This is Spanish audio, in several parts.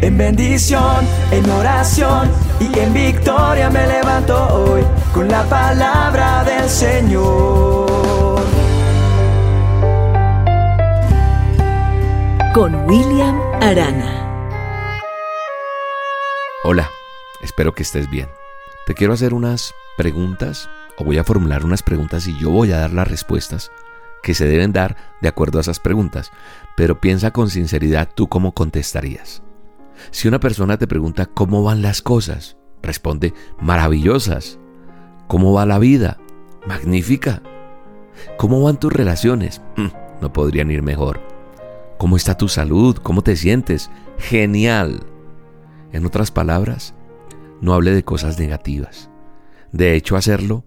En bendición, en oración y en victoria me levanto hoy con la palabra del Señor. Con William Arana. Hola, espero que estés bien. Te quiero hacer unas preguntas o voy a formular unas preguntas y yo voy a dar las respuestas que se deben dar de acuerdo a esas preguntas, pero piensa con sinceridad tú cómo contestarías. Si una persona te pregunta cómo van las cosas, responde maravillosas. ¿Cómo va la vida? Magnífica. ¿Cómo van tus relaciones? Mm, no podrían ir mejor. ¿Cómo está tu salud? ¿Cómo te sientes? Genial. En otras palabras, no hable de cosas negativas. De hecho, hacerlo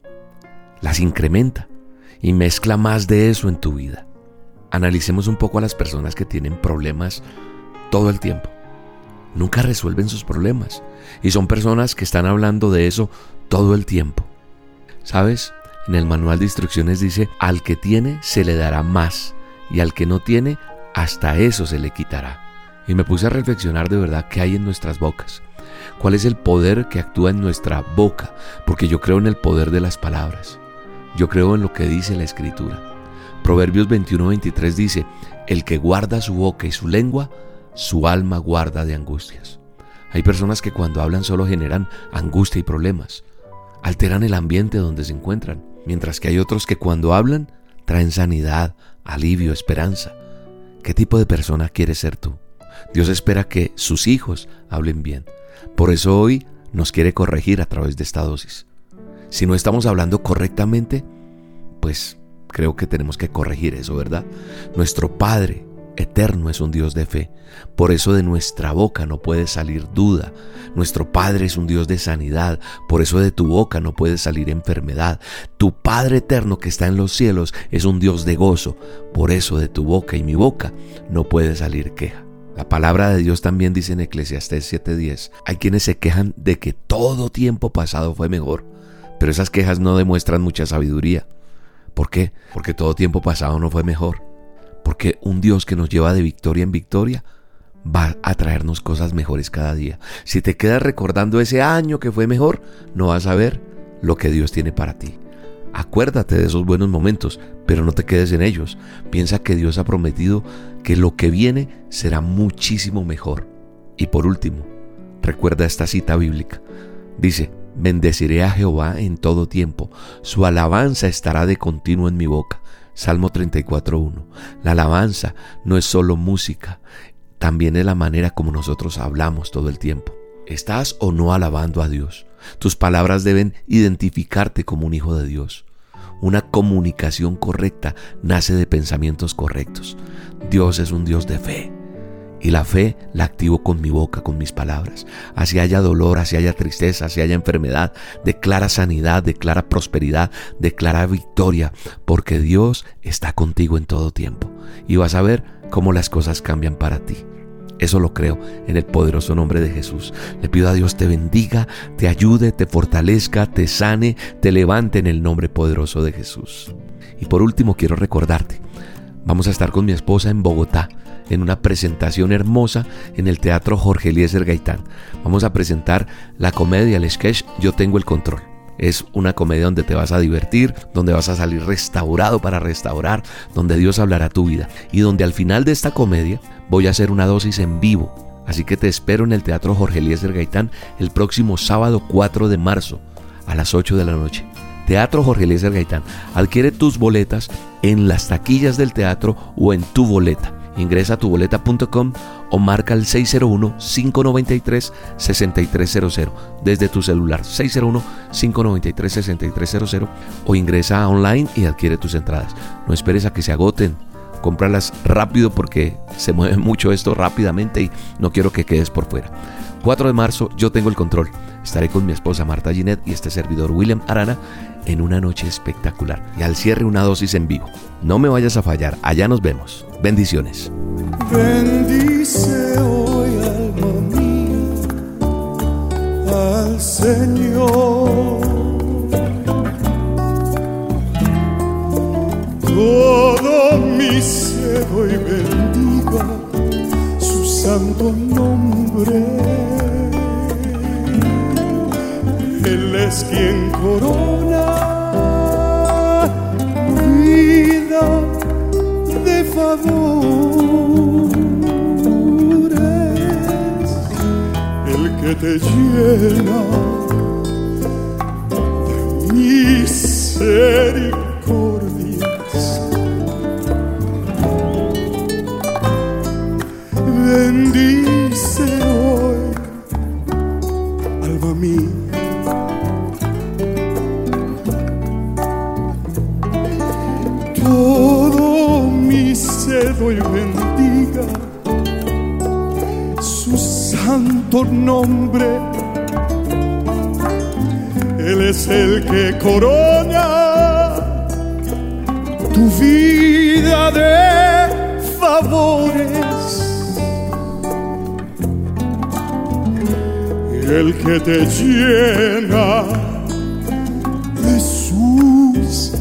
las incrementa y mezcla más de eso en tu vida. Analicemos un poco a las personas que tienen problemas todo el tiempo. Nunca resuelven sus problemas y son personas que están hablando de eso todo el tiempo. ¿Sabes? En el manual de instrucciones dice, al que tiene se le dará más y al que no tiene, hasta eso se le quitará. Y me puse a reflexionar de verdad qué hay en nuestras bocas. ¿Cuál es el poder que actúa en nuestra boca? Porque yo creo en el poder de las palabras. Yo creo en lo que dice la Escritura. Proverbios 21-23 dice, el que guarda su boca y su lengua, su alma guarda de angustias. Hay personas que cuando hablan solo generan angustia y problemas, alteran el ambiente donde se encuentran, mientras que hay otros que cuando hablan traen sanidad, alivio, esperanza. ¿Qué tipo de persona quieres ser tú? Dios espera que sus hijos hablen bien. Por eso hoy nos quiere corregir a través de esta dosis. Si no estamos hablando correctamente, pues creo que tenemos que corregir eso, ¿verdad? Nuestro Padre eterno es un Dios de fe. Por eso de nuestra boca no puede salir duda. Nuestro Padre es un Dios de sanidad. Por eso de tu boca no puede salir enfermedad. Tu Padre eterno que está en los cielos es un Dios de gozo. Por eso de tu boca y mi boca no puede salir queja. La palabra de Dios también dice en Eclesiastés 7:10, hay quienes se quejan de que todo tiempo pasado fue mejor pero esas quejas no demuestran mucha sabiduría. ¿Por qué? Porque todo tiempo pasado no fue mejor. Porque un Dios que nos lleva de victoria en victoria va a traernos cosas mejores cada día. Si te quedas recordando ese año que fue mejor, no vas a ver lo que Dios tiene para ti. Acuérdate de esos buenos momentos, pero no te quedes en ellos. Piensa que Dios ha prometido que lo que viene será muchísimo mejor. Y por último, recuerda esta cita bíblica. Dice, Bendeciré a Jehová en todo tiempo, su alabanza estará de continuo en mi boca. Salmo 34.1. La alabanza no es solo música, también es la manera como nosotros hablamos todo el tiempo. ¿Estás o no alabando a Dios? Tus palabras deben identificarte como un hijo de Dios. Una comunicación correcta nace de pensamientos correctos. Dios es un Dios de fe. Y la fe la activo con mi boca, con mis palabras. Así haya dolor, así haya tristeza, así haya enfermedad, declara sanidad, declara prosperidad, declara victoria, porque Dios está contigo en todo tiempo. Y vas a ver cómo las cosas cambian para ti. Eso lo creo en el poderoso nombre de Jesús. Le pido a Dios te bendiga, te ayude, te fortalezca, te sane, te levante en el nombre poderoso de Jesús. Y por último quiero recordarte, vamos a estar con mi esposa en Bogotá en una presentación hermosa en el Teatro Jorge Eliezer Gaitán. Vamos a presentar la comedia, el sketch Yo tengo el control. Es una comedia donde te vas a divertir, donde vas a salir restaurado para restaurar, donde Dios hablará tu vida y donde al final de esta comedia voy a hacer una dosis en vivo. Así que te espero en el Teatro Jorge Eliezer Gaitán el próximo sábado 4 de marzo a las 8 de la noche. Teatro Jorge Eliezer Gaitán. Adquiere tus boletas en las taquillas del teatro o en tu boleta. Ingresa a tuboleta.com o marca el 601-593-6300 desde tu celular 601-593-6300 o ingresa online y adquiere tus entradas. No esperes a que se agoten. Cómpralas rápido porque se mueve mucho esto rápidamente y no quiero que quedes por fuera. 4 de marzo yo tengo el control. Estaré con mi esposa Marta Ginet y este servidor William Arana en una noche espectacular y al cierre una dosis en vivo. No me vayas a fallar, allá nos vemos. Bendiciones. Bendice hoy alma mía al Señor. Todo mi ser hoy bendiga su santo nombre. Él es quien corona vida de favores, el que te llena cedo y bendiga su santo nombre. Él es el que corona tu vida de favores. El que te llena de sus